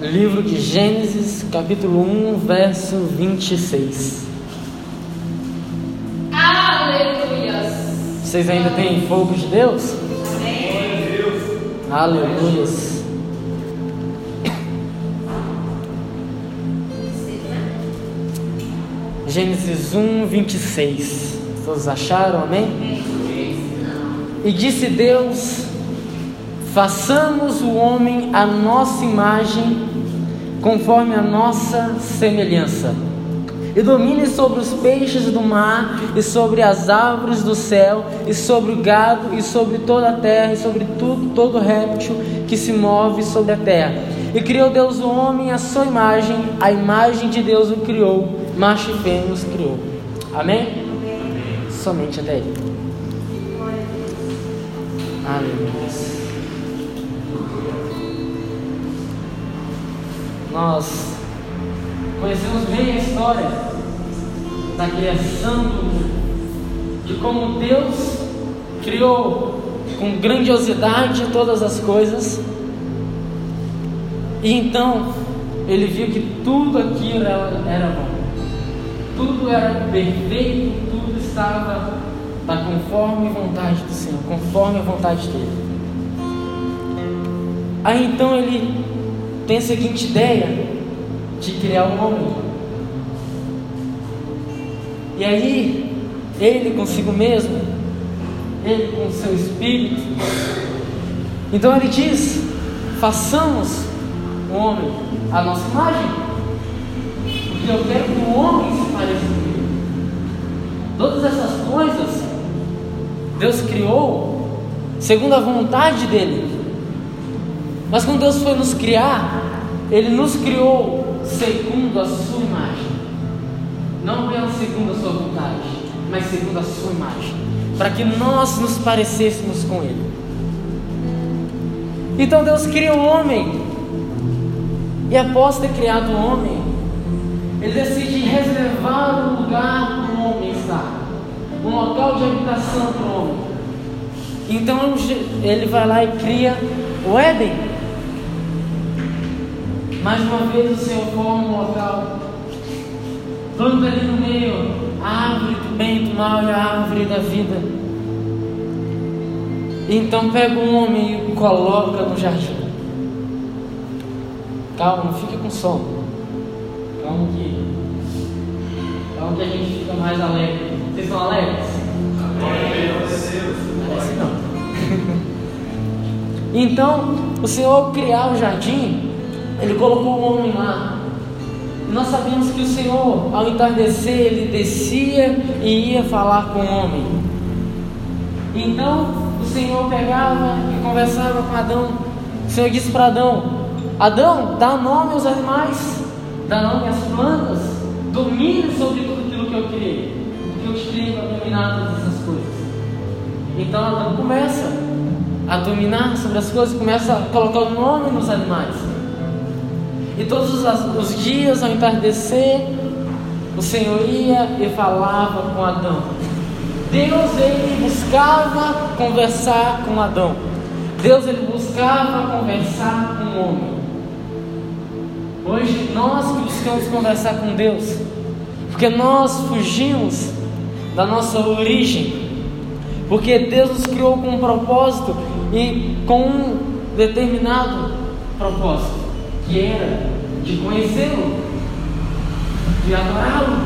Livro de Gênesis, capítulo 1, verso 26. Aleluias. Vocês ainda têm fogo de Deus? Amém. Aleluias. Gênesis 1, 26. Todos acharam? Amém? E disse Deus: Façamos o homem à nossa imagem, conforme a nossa semelhança, e domine sobre os peixes do mar, e sobre as árvores do céu, e sobre o gado, e sobre toda a terra, e sobre tudo, todo réptil que se move sobre a terra. E criou Deus o homem à sua imagem, a imagem de Deus o criou, macho e fêmea os criou. Amém? Somente até aí. Aleluia. Nós conhecemos bem a história da criação do mundo, de como Deus criou com grandiosidade todas as coisas, e então ele viu que tudo aquilo era, era bom, tudo era perfeito, tudo estava da conforme a vontade do Senhor, conforme a vontade dele. Aí então ele tem a seguinte ideia de criar um homem. E aí, ele consigo mesmo, ele com o seu espírito. Então ele diz: façamos o homem à nossa imagem, porque eu quero que o homem se pareça comigo. Todas essas coisas Deus criou segundo a vontade dele. Mas quando Deus foi nos criar, Ele nos criou segundo a sua imagem. Não apenas segundo a sua vontade, mas segundo a sua imagem. Para que nós nos parecêssemos com Ele. Então Deus cria o homem. E após ter criado o homem, Ele decide reservar um lugar para o homem estar. Um local de habitação para o homem. Então ele vai lá e cria o Éden. Mais uma vez o Senhor forma um local, planta ali no meio a árvore do bem e do mal e a árvore da vida. Então pega um homem e coloca no jardim. Calma, não fique com sono. Calma que. Calma que a gente fica mais alegre. Vocês estão alegres? Parece não. então, o Senhor criar o jardim, ele colocou o homem lá. E nós sabemos que o Senhor, ao entardecer, ele descia e ia falar com o homem. Então, o Senhor pegava e conversava com Adão. O Senhor disse para Adão: Adão, dá nome aos animais, dá nome às plantas, domine sobre tudo aquilo que eu criei. Porque eu te criei para dominar todas essas coisas. Então Adão começa a dominar sobre as coisas, começa a colocar o nome nos animais. E todos os, dias ao entardecer, o Senhor ia e falava com Adão. Deus ele buscava conversar com Adão. Deus ele buscava conversar com o homem. Hoje nós que buscamos conversar com Deus, porque nós fugimos da nossa origem, porque Deus nos criou com um propósito e com um determinado propósito que era de conhecê-lo, de adorá-lo.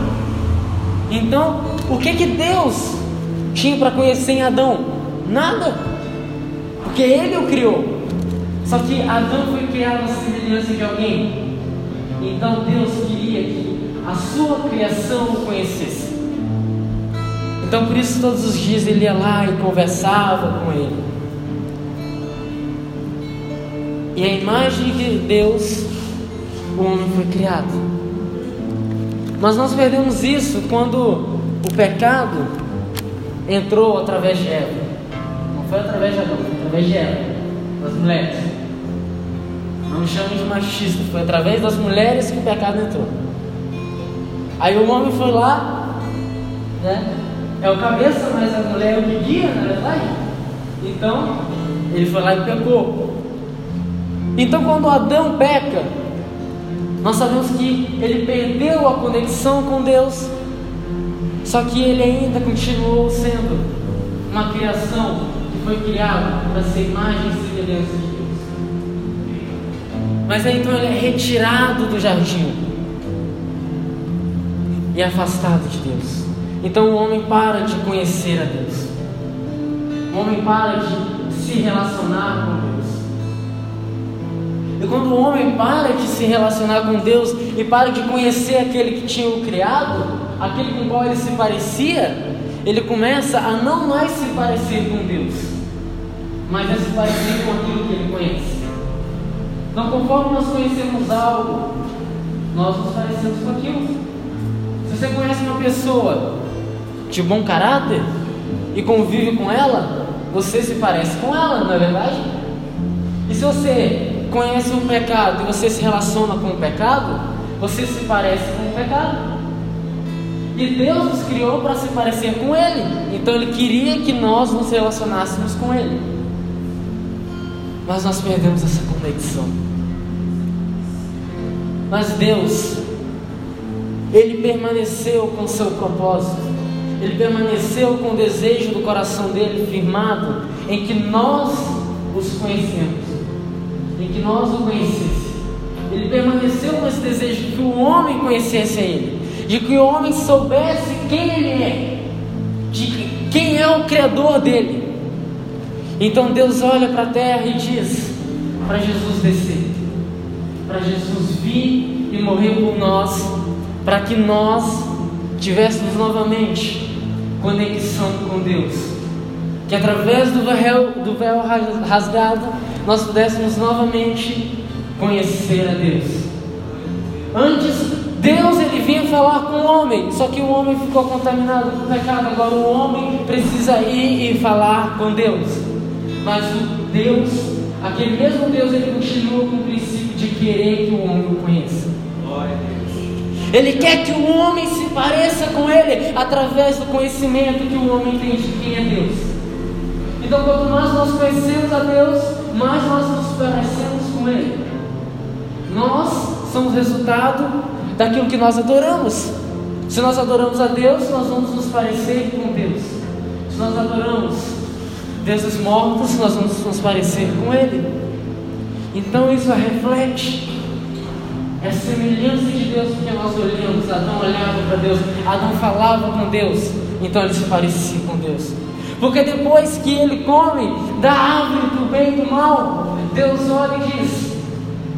Então, o que que Deus tinha para conhecer em Adão? Nada, porque Ele o criou. Só que Adão foi criado à semelhança de alguém. Então Deus queria que a sua criação o conhecesse. Então por isso todos os dias ele ia lá e conversava com ele. E a imagem de Deus, o homem foi criado. Mas nós perdemos isso quando o pecado entrou através de Eva. Não foi através de Adão, foi através de Eva, das mulheres. Não me chame de machista, foi através das mulheres que o pecado entrou. Aí o homem foi lá, né? É o cabeça, mas a mulher é o que guia, na verdade. Então, ele foi lá e pecou. Então, quando Adão peca, Nós sabemos que ele perdeu a conexão com Deus, só que ele ainda continuou sendo uma criação que foi criada para ser imagem e semelhança de Deus. Mas aí então ele é retirado do jardim e afastado de Deus. Então o homem para de conhecer a Deus. O homem para de se relacionar com Deus. Quando o homem para de se relacionar com Deus e para de conhecer aquele que tinha o criado, aquele com qual ele se parecia, ele começa a não mais se parecer com Deus, mas a se parecer com aquilo que ele conhece. Então, conforme nós conhecemos algo, nós nos parecemos com aquilo. Se você conhece uma pessoa de bom caráter e convive com ela, você se parece com ela, não é verdade? E se você conhece o pecado e você se relaciona com o pecado, você se parece com o pecado. E Deus nos criou para se parecer com Ele. Então Ele queria que nós nos relacionássemos com Ele. Mas nós perdemos essa conexão. Mas Deus, Ele permaneceu com seu propósito. Ele permaneceu com o desejo do coração dele firmado em que nós os conhecemos, em que nós o conhecêssemos. Ele permaneceu com esse desejo de que o homem conhecesse Ele, de que o homem soubesse quem Ele é, de quem é o Criador dele. Então Deus olha para a terra e diz para Jesus descer, para Jesus vir e morrer por nós, para que nós tivéssemos novamente conexão com Deus. Que através do véu, do véu rasgado nós pudéssemos novamente conhecer a Deus. Antes, Deus ele vinha falar com o homem, só que o homem ficou contaminado com o pecado. Agora o homem precisa ir e falar com Deus. Mas o Deus, aquele mesmo Deus, ele continua com o princípio de querer que o homem o conheça. Ele quer que o homem se pareça com Ele através do conhecimento que o homem tem de quem é Deus. Então, quanto mais nós conhecemos a Deus, mais nós nos parecemos com Ele. Nós somos resultado daquilo que nós adoramos. Se nós adoramos a Deus, nós vamos nos parecer com Deus. Se nós adoramos deuses mortos, nós vamos nos parecer com Ele. Então isso reflete é a semelhança de Deus porque nós olhamos. Adão olhava para Deus, Adão falava com Deus, então ele se parecia com Deus. Porque depois que ele come da árvore do bem e do mal, Deus olha e diz: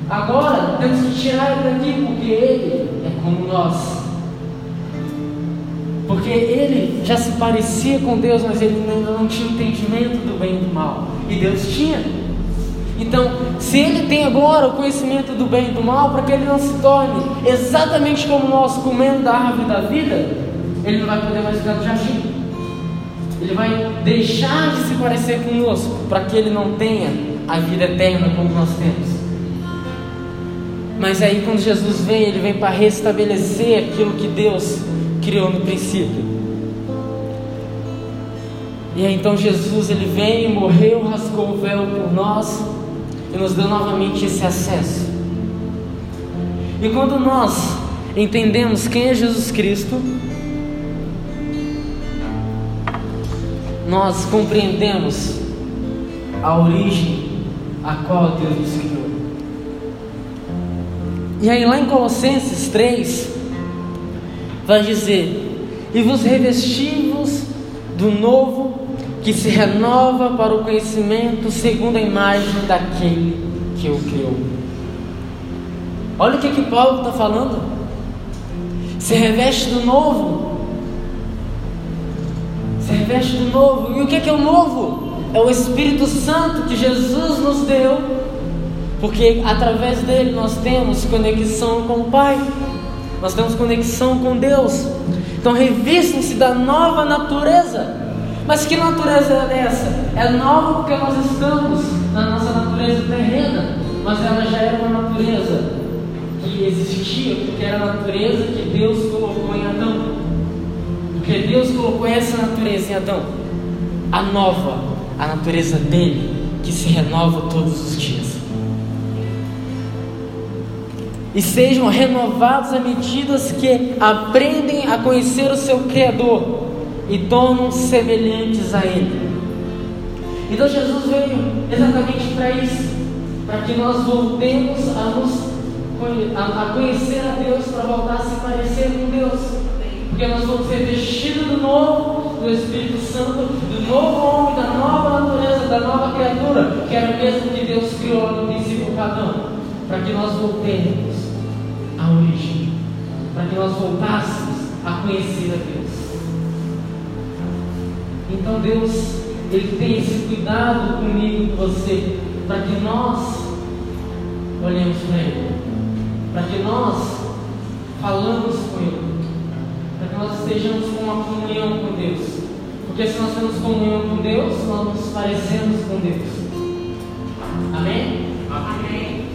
Agora temos que tirar ele daqui, porque ele é como nós. Porque ele já se parecia com Deus, mas ele ainda não tinha entendimento do bem e do mal. E Deus tinha. Então, se ele tem agora o conhecimento do bem e do mal, para que ele não se torne exatamente como nós, comendo da árvore da vida, ele não vai poder mais ficar no jardim. Ele vai deixar de se parecer conosco, para que ele não tenha a vida eterna como nós temos. Mas aí, quando Jesus vem, ele vem para restabelecer aquilo que Deus criou no princípio. E aí, então Jesus ele vem, morreu, rasgou o véu por nós e nos deu novamente esse acesso. E quando nós entendemos quem é Jesus Cristo, nós compreendemos a origem a qual Deus nos criou. E aí lá em Colossenses 3 vai dizer: "E vos revestivos do novo que se renova para o conhecimento segundo a imagem daquele que o criou. Olha o que, que Paulo está falando. Se reveste do novo. Se reveste do novo. E o que, que é o novo? É o Espírito Santo que Jesus nos deu. Porque através dele nós temos conexão com o Pai. Nós temos conexão com Deus. Então revistam-se da nova natureza mas que natureza é essa? É nova porque nós estamos na nossa natureza terrena, mas ela já era uma natureza que existia, porque era a natureza que Deus colocou em Adão. Porque Deus colocou essa natureza em Adão, a nova, a natureza dele, que se renova todos os dias. e sejam renovados à medida que aprendem a conhecer o seu Criador e tornam-se semelhantes a Ele. Então Jesus veio exatamente para isso, para que nós voltemos a, nos, a conhecer a Deus, para voltar a se parecer com Deus. Porque nós vamos ser vestidos do novo, do Espírito Santo, do novo homem, da nova natureza, da nova criatura, que era o mesmo que Deus criou no princípio Adão, para que nós voltemos à origem, para que nós voltássemos a conhecer a Deus. Então Deus, Ele tem esse cuidado comigo e com você, para que nós olhemos para Ele, para que nós falamos com Ele, que nós estejamos com uma comunhão com Deus. Porque se nós temos comunhão com Deus, nós nos parecemos com Deus. Amém? Amém.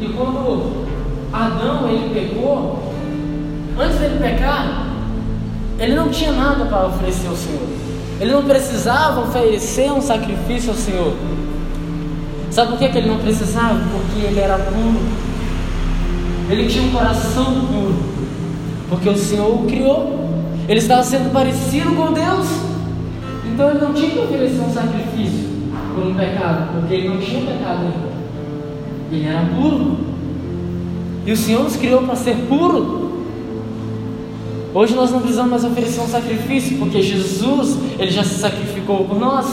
E quando Adão ele pecou, antes dele pecar, ele não tinha nada para oferecer ao Senhor. Ele não precisava oferecer um sacrifício ao Senhor. Sabe por que, que ele não precisava? Porque ele era puro. Ele tinha um coração puro. Porque o Senhor o criou. Ele estava sendo parecido com Deus. Então ele não tinha que oferecer um sacrifício por um pecado. Porque ele não tinha pecado ainda. Ele era puro. E o Senhor nos criou para ser puro. Hoje nós não precisamos mais oferecer um sacrifício, porque Jesus, ele já se sacrificou por nós.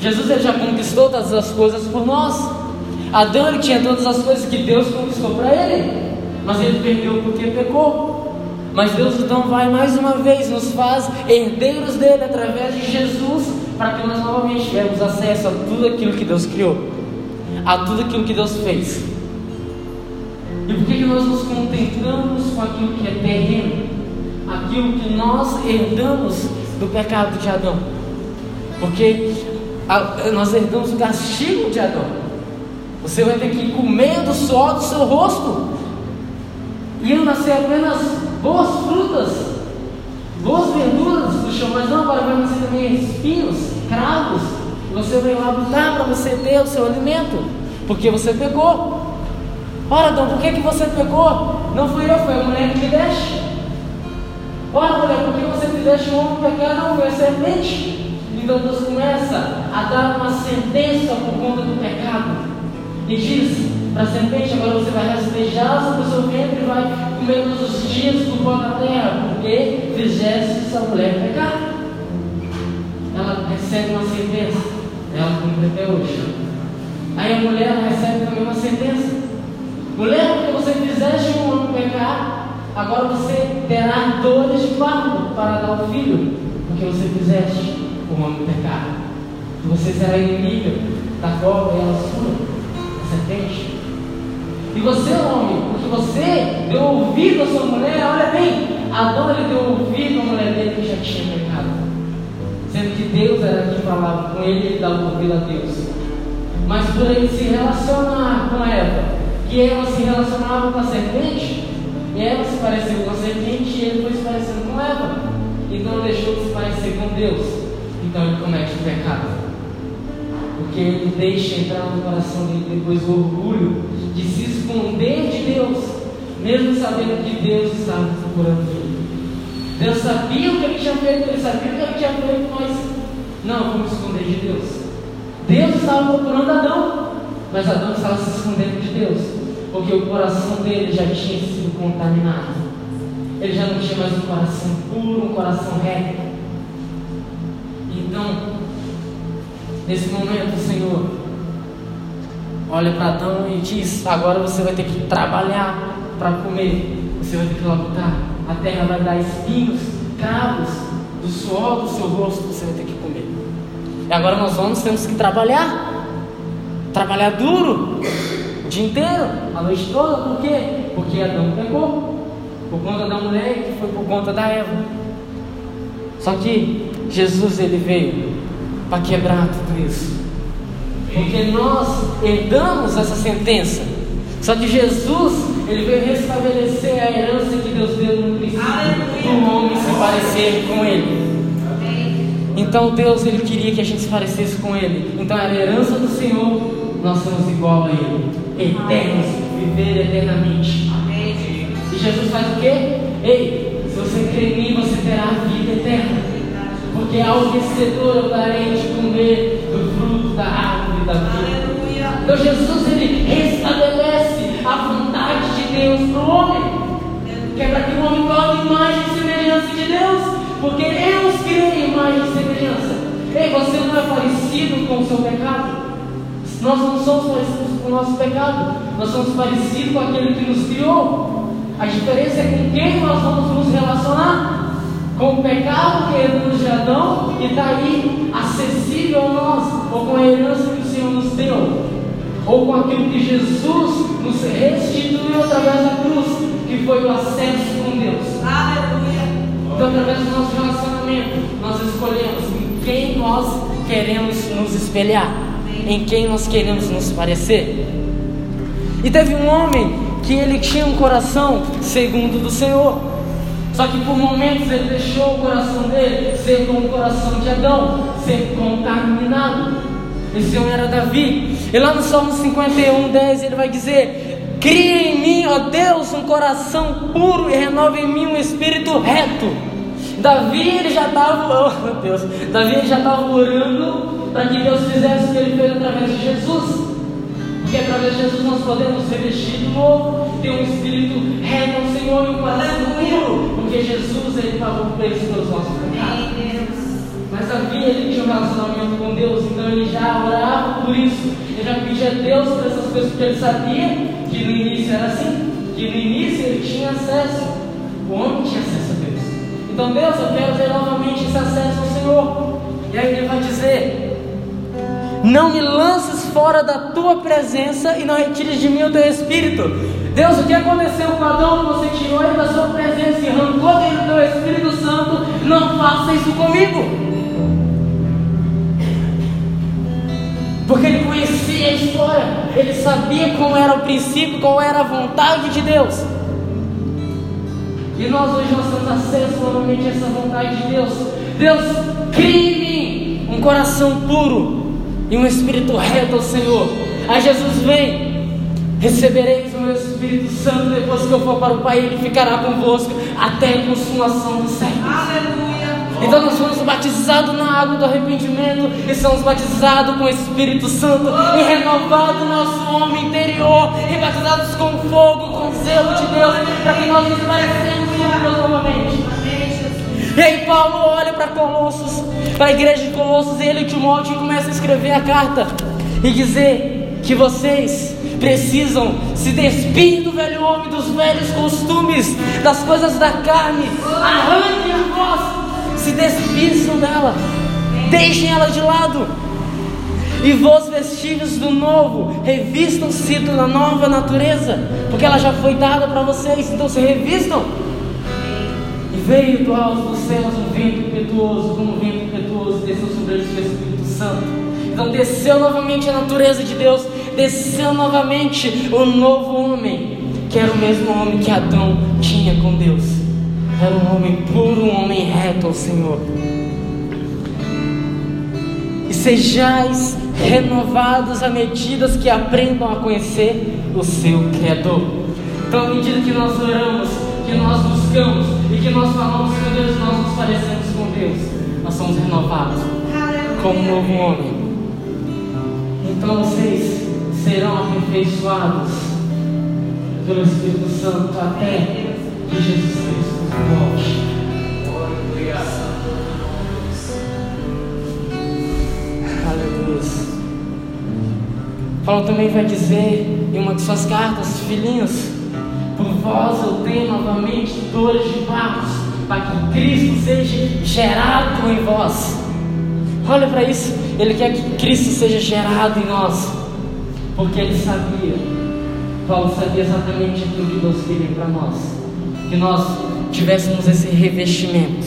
Jesus ele já conquistou todas as coisas por nós. Adão ele tinha todas as coisas que Deus conquistou para ele, mas ele perdeu porque pecou. Mas Deus então vai mais uma vez nos faz herdeiros dele através de Jesus, para que nós novamente tivermos acesso a tudo aquilo que Deus criou, a tudo aquilo que Deus fez. E por que, nós nos contentamos com aquilo que é terreno? aquilo que nós herdamos do pecado de Adão. Porque nós herdamos o castigo de Adão. Você vai ter que comer do suor do seu rosto. Iam nascer apenas boas frutas, boas verduras do chão, mas não, agora vai nascer também espinhos, cravos. Você vai lá lutar para você ter o seu alimento, porque você pecou. Ora, Adão, por que, que você pecou? Não fui eu, foi a mulher que me deixa. Ora, mulher, por que você fizeste o homem pecar? Não, foi a serpente. Então Deus começa a dar uma sentença por conta do pecado. E diz para a serpente: agora você vai rastejar sobre o seu ventre e vai comer todos os dias do pó da terra, porque fizeste essa mulher pecar. Ela recebe uma sentença, ela cumpre até hoje. Aí a mulher recebe também uma sentença. Mulher, porque você fizeste um homem pecar, Agora você terá dores de parto para dar o filho, porque você fizeste o homem pecar. Você será inimiga da cobra e ela sua, a serpente. E você, homem, porque você deu ouvido à sua mulher, olha bem, Adão ele deu ouvido à mulher dele que já tinha pecado. Sendo que Deus era quem falava com ele, ele dava ouvido a Deus. Mas por ele se relacionar com Eva, que ela se relacionava com a serpente, e Eva se pareceu com a serpente e ele foi se parecendo com Eva. Então deixou de se parecer com Deus. Então ele comete o pecado. Porque ele deixa entrar no coração dele depois o orgulho de se esconder de Deus, mesmo sabendo que Deus estava procurando ele. Deus sabia o que ele tinha feito, ele sabia o que ele tinha feito, mas não, vamos esconder de Deus. Deus estava procurando Adão, mas Adão estava se escondendo de Deus porque o coração dele já tinha sido contaminado. Ele já não tinha mais um coração puro, um coração reto. Nesse momento, o Senhor olha para Adão e diz: Agora você vai ter que trabalhar para comer, você vai ter que lutar. A terra vai dar espinhos, cravos, do suor do seu rosto, você vai ter que comer. E agora nós vamos, temos que trabalhar, trabalhar duro dia inteiro, a noite toda, por quê? Porque Adão pecou. Por conta da mulher que foi por conta da Eva. Só que Jesus ele veio para quebrar tudo isso. Porque nós herdamos essa sentença. Só que Jesus, ele veio restabelecer a herança que Deus deu no princípio do homem se parecer com ele. Então Deus ele queria que a gente se parecesse com ele. Então era a herança do Senhor, nós somos igual a ele eternos viver eternamente. E Jesus faz o quê? Ei, se você crer em mim, você terá a vida eterna. Porque eu darei de comer do fruto da árvore da vida. Então Jesus ele restabelece a vontade de Deus para o homem. Que é para que o homem torne imagem e semelhança de Deus. Porque Deus cria imagem e semelhança. Ei, você não é parecido com o seu pecado. Nós não somos parecidos com o nosso pecado. Nós somos parecidos com aquele que nos criou. A diferença é com quem nós vamos nos relacionar. Com o pecado que herdamos de Adão e está aí acessível a nós, ou com a herança que o Senhor nos deu, ou com aquilo que Jesus nos restituiu através da cruz, que foi o acesso com Deus. Aleluia! Então, através do nosso relacionamento, nós escolhemos em quem nós queremos nos espelhar, em quem nós queremos nos parecer. E teve um homem que ele tinha um coração segundo do Senhor. Só que por momentos ele deixou o coração dele ser como o coração de Adão, ser contaminado. Esse homem era Davi. E lá no Salmo 51, 10 ele vai dizer: Cria em mim, ó Deus, um coração puro e renova em mim um espírito reto. Davi ele já estava, oh meu Deus, Davi ele já estava orando para que Deus fizesse o que ele fez através de Jesus. Porque através de Jesus nós podemos ser vestidos novo, ter um espírito reto ao Senhor e um coração puro. Porque Jesus ele pagou o preço pelos nossos pecados. Mas Davi ele tinha um relacionamento com Deus, então ele já orava por isso. Ele já pedia a Deus por essas coisas, porque ele sabia que no início era assim, que no início ele tinha acesso. O homem tinha acesso a Deus. Então Deus, eu quero ter novamente esse acesso ao Senhor. E aí ele vai dizer: não me lances fora da tua presença e não retires de mim o teu espírito. Deus, o que aconteceu com Adão? Você tirou ele da sua presença e arrancou dele o teu Espírito Santo. Não faça isso comigo. Porque ele conhecia a história, ele sabia como era o princípio, qual era a vontade de Deus. E nós hoje nós temos acesso novamente a essa vontade de Deus. Deus, crie em mim um coração puro e um espírito reto ao Senhor. Aí Jesus vem. Recebereis Espírito Santo depois que eu for para o Pai, ele ficará convosco até a consumação do século. Aleluia. Então nós fomos batizados na água do arrependimento e somos batizados com o Espírito Santo e renovado o nosso homem interior e batizados com fogo, com zelo de Deus, para que nós nos parecemos com Deus novamente. E aí Paulo olha para Colossos, para a igreja de Colossos, e ele e Timóteo começa a escrever a carta e dizer que vocês precisam se despir do velho homem, dos velhos costumes, das coisas da carne, arranquem a voz, se despistam dela, deixem ela de lado. E vos vestíveis do novo, revistam-se da nova natureza, porque ela já foi dada para vocês, então se revistam. E veio do alto dos céus um vento impetuoso, como um vento impetuoso, desceu sobre eles o Espírito Santo. Então desceu novamente a natureza de Deus, desceu novamente o novo homem, que era o mesmo homem que Adão tinha com Deus. Era um homem puro, um homem reto ao Senhor. E sejais renovados à medida que aprendam a conhecer o seu Criador. Então, à medida que nós oramos, que nós buscamos e que nós falamos com Deus, nós nos parecemos com Deus, nós somos renovados como um novo homem. Então vocês serão aperfeiçoados pelo Espírito Santo até que Jesus Cristo volte. Aleluia. Paulo também vai dizer em uma de suas cartas, filhinhos, por vós eu tenho novamente dores de partos, para que Cristo seja gerado em vós. Olha para isso, Ele quer que Cristo seja gerado em nós, porque Ele sabia, Paulo sabia exatamente aquilo que Deus queria para nós, que nós tivéssemos esse revestimento.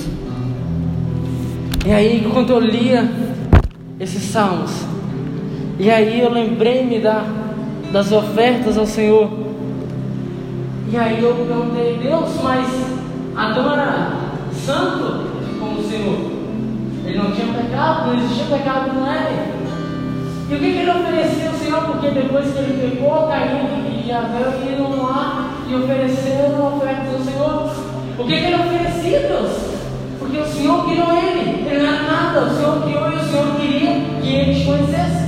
E aí, quando eu lia esses salmos, e aí eu lembrei-me da, das ofertas ao Senhor. E aí eu perguntei, Deus, mas Adão era santo como o Senhor? Ele não tinha pecado, não existia pecado com ele. E o que, que ele oferecia ao Senhor? Porque depois que ele pecou, Caim e Israel iam lá e ofereceram ofertas ao Senhor. O que, que oferecia, Deus? Porque o Senhor criou ele, ele não era nada, o Senhor criou e o Senhor queria que ele te conhecesse.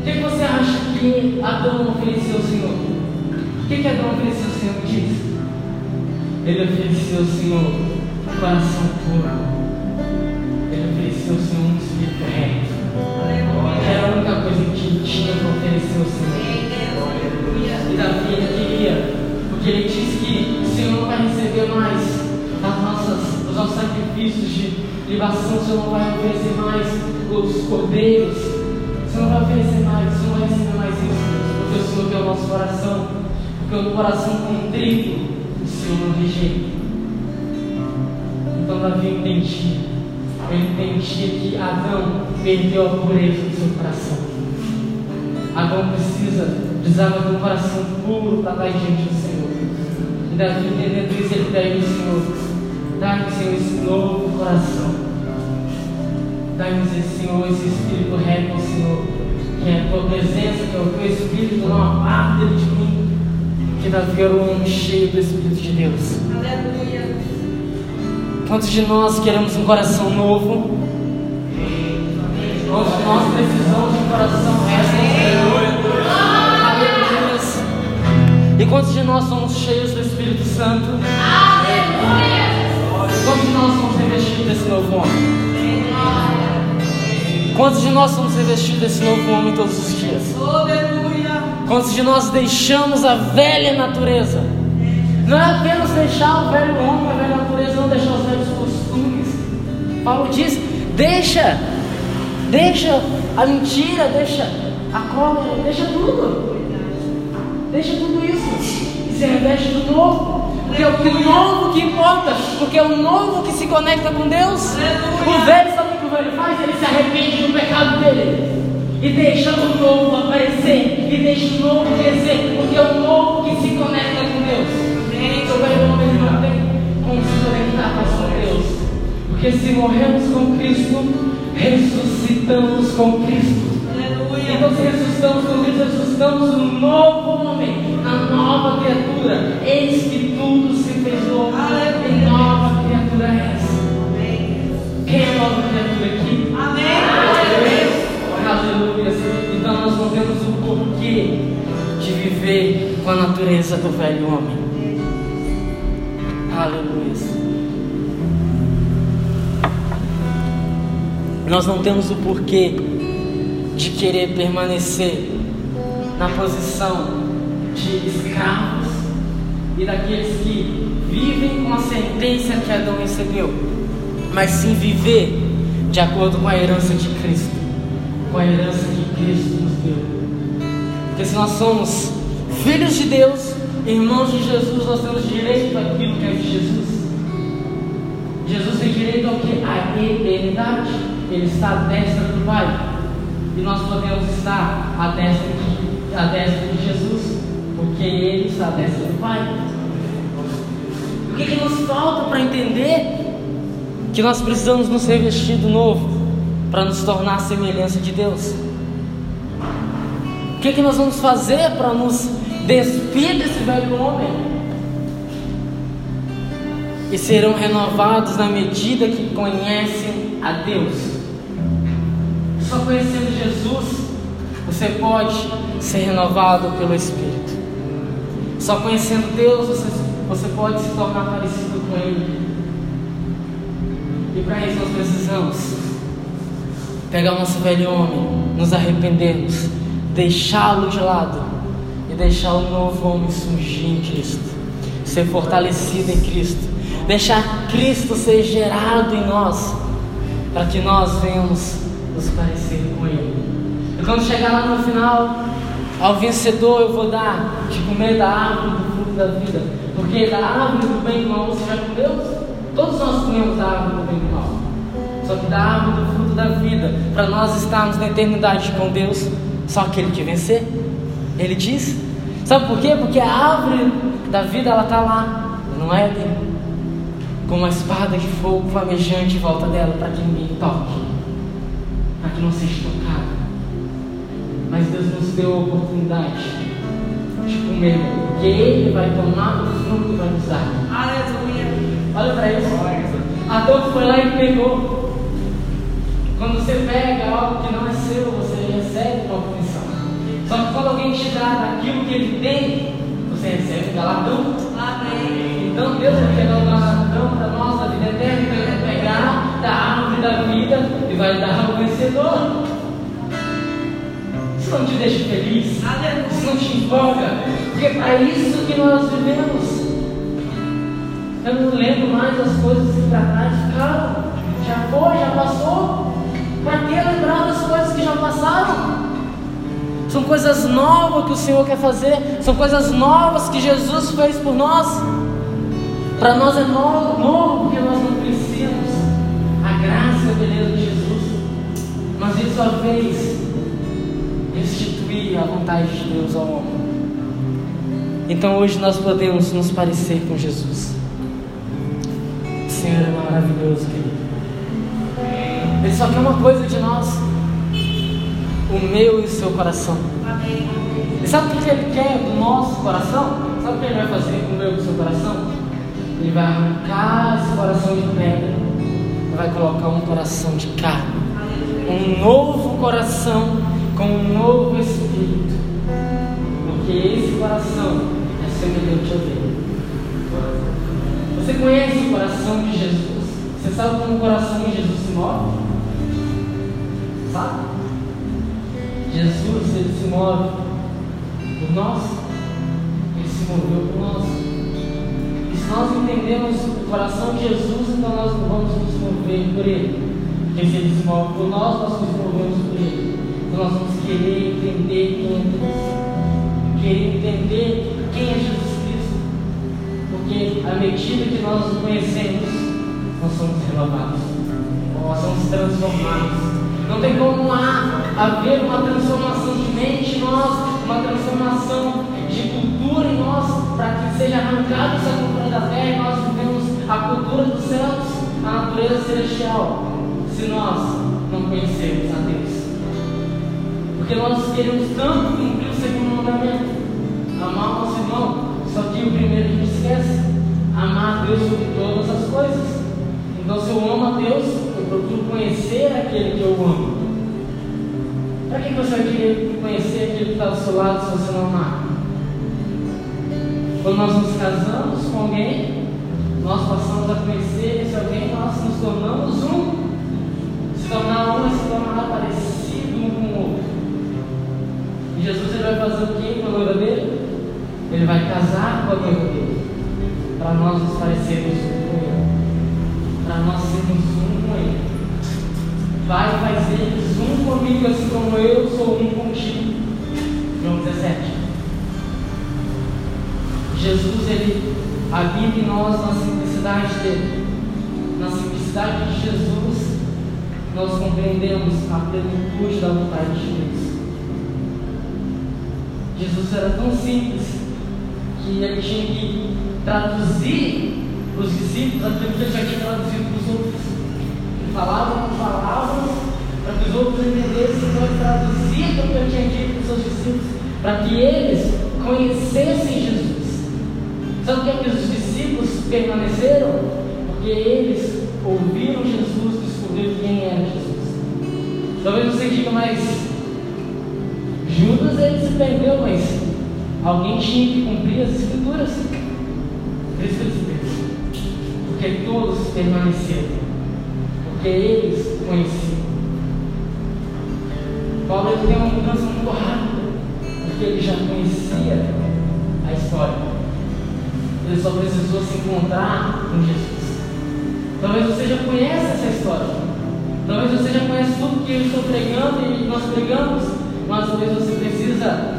O que, que você acha que Adão ofereceu ao Senhor? O que, que Adão ofereceu ao Senhor? Diz. Ele ofereceu ao Senhor um coração puro. Tinha para oferecer ao Senhor. E Davi queria, porque ele disse que o Senhor vai receber mais as nossas, os nossos sacrifícios de libação, o Senhor não vai oferecer mais os cordeiros, o Senhor não vai oferecer mais, o Senhor não vai receber mais isso, porque o Senhor quer o nosso coração, porque o coração contrito, o Senhor não rejeita. Então Davi entendia, ele entendia que Adão perdeu a pureza do seu coração. Adão precisa, precisava de um coração puro para estar diante do Senhor. E Davi, isso, ele pede ao Senhor: dá-me, Senhor, esse novo coração. Dá-me, Senhor, esse espírito reto ao Senhor. Que é a tua presença, que é o teu espírito, não aparta de mim. Que Davi era um homem cheio do Espírito de Deus. Aleluia. Quantos de nós queremos um coração novo? Quantos de nós precisamos de um coração reto? E quantos de nós somos cheios do Espírito Santo? Quantos de nós somos revestidos desse novo homem? Quantos de nós somos revestidos desse novo homem todos os dias? Aleluia. Quantos de nós deixamos a velha natureza? Não é apenas deixar o velho homem, a velha natureza, não deixar os velhos costumes. Paulo diz: deixa, deixa a mentira, deixa a cólera, deixa tudo. Deixa tudo isso e se reveste do novo. Porque é o novo que importa, porque é o novo que se conecta com Deus. O velho, sabe o que o velho faz? Ele se arrepende do pecado dele. E deixa o novo aparecer. E deixa o novo crescer. Porque é o novo que se conecta com Deus. O velho homem não tem como se conectar mais com Deus. Porque se morremos com Cristo, ressuscitamos com Cristo. Então, se ressuscitamos com Cristo, ressuscitamos um novo homem, uma nova criatura. Eis que tudo se fez novo. E nova criatura é essa. Quem é a nova criatura aqui? Aleluia. Então nós não temos o porquê de viver com a natureza do velho homem. Aleluia. Nós não temos o porquê de querer permanecer na posição de escravos e daqueles que vivem com a sentença que Adão recebeu, mas sim viver de acordo com a herança de Cristo, com a herança que Cristo nos deu. Porque se nós somos filhos de Deus, irmãos de Jesus, nós temos direito àquilo que é de Jesus. Jesus tem direito ao que? A eternidade. Ele está à destra do Pai. E nós podemos estar à destra de, à destra de Jesus, porque Ele está à destra do Pai. O que, que nos falta para entender que nós precisamos nos revestir do novo para nos tornar a semelhança de Deus? O que, que nós vamos fazer para nos despir desse velho homem? E serão renovados na medida que conhecem a Deus. Conhecendo Jesus, você pode ser renovado pelo Espírito. Só conhecendo Deus, você, você pode se tornar parecido com Ele. E para isso nós precisamos pegar o nosso velho homem, nos arrependermos, deixá-lo de lado e deixar o novo homem surgir em Cristo, ser fortalecido em Cristo, deixar Cristo ser gerado em nós, para que nós venhamos nos parecer com Ele. E quando chegar lá no final, ao vencedor eu vou dar de comer da árvore do fruto da vida, porque da árvore do bem e do mal você já comeu? Todos nós comemos da árvore do bem e do mal. Só que da árvore do fruto da vida, para nós estarmos na eternidade com Deus, só aquele que vencer. Ele diz. Sabe por quê? Porque a árvore da vida ela está lá, não é. Com uma espada de fogo flamejante em volta dela para que ninguém toque, não seja tocado. Mas Deus nos deu a oportunidade de comer, porque Ele vai tomar o fruto e vai nos dar. Aleluia. Olha para isso. Adão foi lá e pegou. Quando você pega algo que não é seu, você recebe uma punição. Só que quando alguém te dá daquilo que ele tem, você recebe um galardão. Amém. Então Deus vai pegar o galardão para nós da vida eterna, vai dar ao vencedor. Isso não te deixa feliz? Isso não te empolga? Porque é para isso que nós vivemos. Eu não lembro mais as coisas que para trás ficaram. Já foi, já passou. Para que lembrar das coisas que já passaram? São coisas novas que o Senhor quer fazer. São coisas novas que Jesus fez por nós. Para nós é novo, novo porque nós não conhecemos a graça e a beleza de Jesus. Mas isso a vez restituir a vontade de Deus ao homem. Então hoje nós podemos nos parecer com Jesus. O Senhor é maravilhoso, querido. Ele só quer uma coisa de nós: o meu e o seu coração. E sabe o que ele quer do nosso coração? Sabe o que ele vai fazer com o meu e o seu coração? Ele vai arrancar esse coração de pedra e vai colocar um coração de carne. Um novo coração com um novo espírito. Porque esse coração é semelhante ao dele. Você conhece o coração de Jesus? Você sabe como o coração de Jesus se move? Sabe? Jesus, ele se move por nós. Ele se moveu por nós. E se nós entendemos o coração de Jesus, então nós não vamos nos mover por ele. Porque se ele se move por nós, nós nos movemos por ele. Então nós vamos querer entender quem é Deus. Querer entender quem é Jesus Cristo. Porque à medida que nós o conhecemos, nós somos renovados. Nós somos transformados. Não tem como há haver uma transformação de mente em nós, uma transformação de cultura em nós, para que seja arrancada essa cultura da terra e nós vivemos a cultura dos céus, a natureza celestial, se nós não conhecermos a Deus. Porque nós queremos tanto cumprir o segundo mandamento, amar o nosso irmão, só que o primeiro a gente esquece, amar a Deus sobre todas as coisas. Então, se eu amo a Deus, eu procuro conhecer aquele que eu amo. Para que você vai querer conhecer aquele que está do seu lado se você não amar? Quando nós nos casamos com alguém, nós passamos a conhecer esse alguém, nós nos tornamos um. Se tornar um se tornar parecido um com o outro. E Jesus ele vai fazer o que com a noiva dele? Ele vai casar com a noiva dele. Para nós nos parecermos um com ele. Para nós sermos um com ele. Vai fazer um comigo assim como eu sou um contigo. João 17. Jesus ele habita em nós na simplicidade dele. Na simplicidade de Jesus, nós compreendemos a plenitude da vontade de Deus. Jesus era tão simples que ele tinha que traduzir para os discípulos aquilo que ele já tinha traduzido para os outros. Ele falava com palavras para que os outros entendessem, então ele traduzia aquilo que ele tinha dito para os seus discípulos, para que eles conhecessem Jesus. Sabe por que os discípulos permaneceram? Porque eles ouviram Jesus, descobriram quem era Jesus. Talvez você diga, mas Judas ele se perdeu, mas alguém tinha que cumprir as escrituras. Por isso que ele se perdeu. Porque todos permaneceram. Porque eles conheciam. Paulo ele tem uma mudança muito rápida. Porque ele já conhecia a história. Ele só precisou se encontrar com Jesus. Talvez você já conheça essa história. Talvez você já conheça tudo que eu estou pregando e nós pregamos, mas talvez você precisa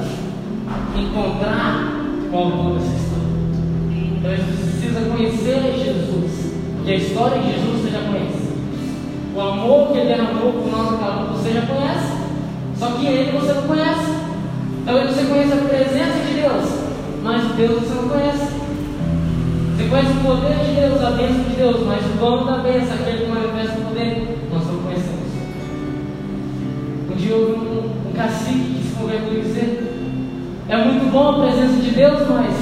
encontrar o autor dessa história. Talvez você precisa conhecer Jesus. Porque a história de Jesus você já conhece. O amor que ele derramou por nós naquela você já conhece. Só que ele você não conhece. Talvez você conheça a presença de Deus, mas Deus você não conhece. Você conhece o poder de Deus, a bênção de Deus, mas o dono da bênção, aquele que manifesta o poder, nós conhecemos. Dia houve um, um cacique que se converteu e dizer: É muito bom a presença de Deus, mas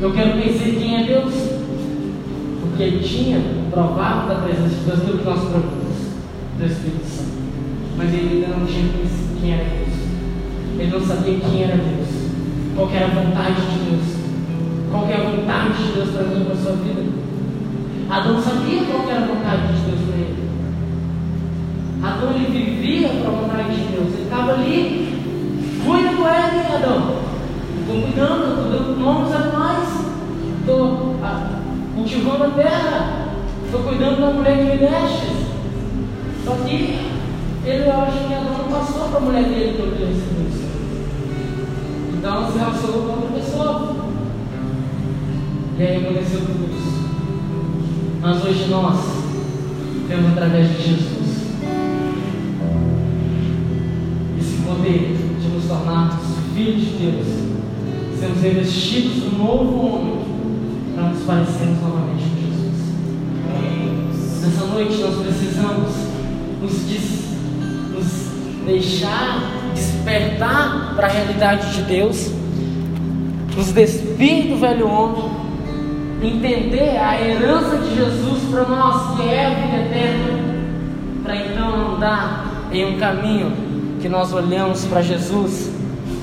eu quero conhecer quem é Deus. Porque ele tinha provado da presença de Deus aquilo que nós provamos do Espírito Santo. Mas ele ainda não tinha conhecido quem era Deus. Ele não sabia quem era Deus. Qual era a vontade de Deus. Qual era a vontade de Deus para mim, para a sua vida. Adão sabia qual era a vontade de Deus para ele. Adão ele vivia para a vontade de Deus. Ele estava ali. Cuida do Éden, Adão. Estou cuidando, estou dando nome aos animais. Estou ah, cultivando a terra. Estou cuidando da mulher que me deste. Só que ele, eu acho que Adão não passou para a mulher dele dia esse Então se relacionou com outra pessoa. E aí aconteceu tudo isso. Mas hoje nós temos através de Jesus poder de nos tornarmos filhos de Deus, sermos revestidos do novo homem para nos parecermos novamente com Jesus. Nessa noite nós precisamos nos, des, nos deixar despertar para a realidade de Deus, nos despir do velho homem entender a herança de Jesus para nós, que é a vida eterna, para então andar em um caminho que nós olhamos para Jesus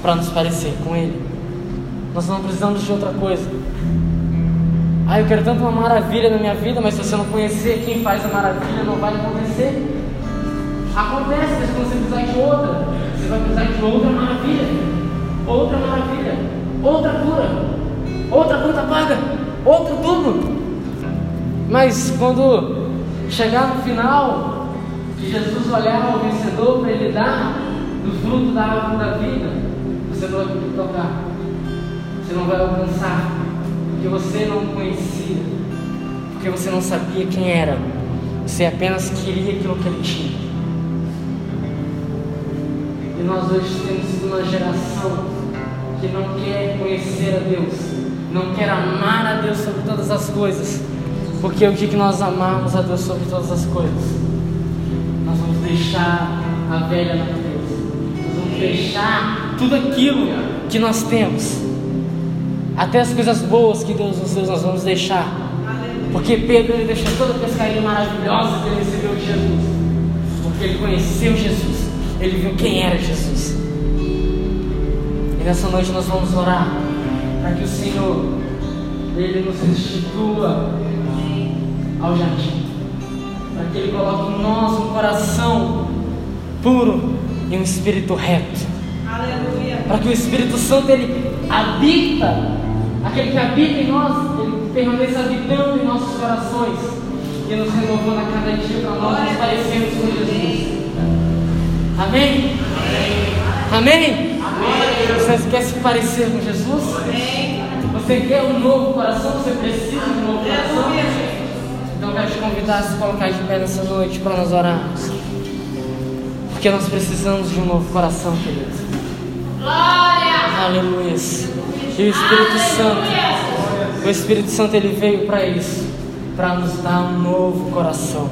para nos parecer com Ele. Nós não precisamos de outra coisa. Ah, eu quero tanto uma maravilha na minha vida, mas se você não conhecer quem faz a maravilha, não vai acontecer. Acontece, mas quando você precisar de outra, você vai precisar de outra maravilha, outra maravilha, outra cura, outra conta paga outro tudo. Mas quando chegar no final, que Jesus olhar ao vencedor para ele dar do fruto da árvore da vida, você não vai poder tocar, você não vai alcançar, porque você não conhecia, porque você não sabia quem era, você apenas queria aquilo que ele tinha. E nós hoje temos uma geração que não quer conhecer a Deus não quer amar a Deus sobre todas as coisas, porque o dia que nós amarmos a Deus sobre todas as coisas, nós vamos deixar a velha natureza, deixar tudo aquilo que nós temos, até as coisas boas que Deus nos deu, nós vamos deixar, porque Pedro ele deixou toda a pescaria maravilhosa que ele recebeu de Jesus, porque ele conheceu Jesus, ele viu quem era Jesus. E nessa noite nós vamos orar para que o Senhor ele nos restitua ao jardim, para que Ele coloque em nós um coração puro e um espírito reto. Para que o Espírito Santo ele habita, aquele que habita em nós, ele permaneça habitando em nossos corações e nos renovando a cada dia para nós nos parecermos com Jesus. Amém? Amém? Amém? Você quer se parecer com Jesus? Você quer um novo coração? Você precisa de um novo coração? Então eu quero te convidar a se colocar de pé nessa noite para nós orarmos. Porque nós precisamos de um novo coração, queridos. Glória! Aleluia. E o Espírito Santo, o Espírito Santo ele veio para isso, para nos dar um novo coração.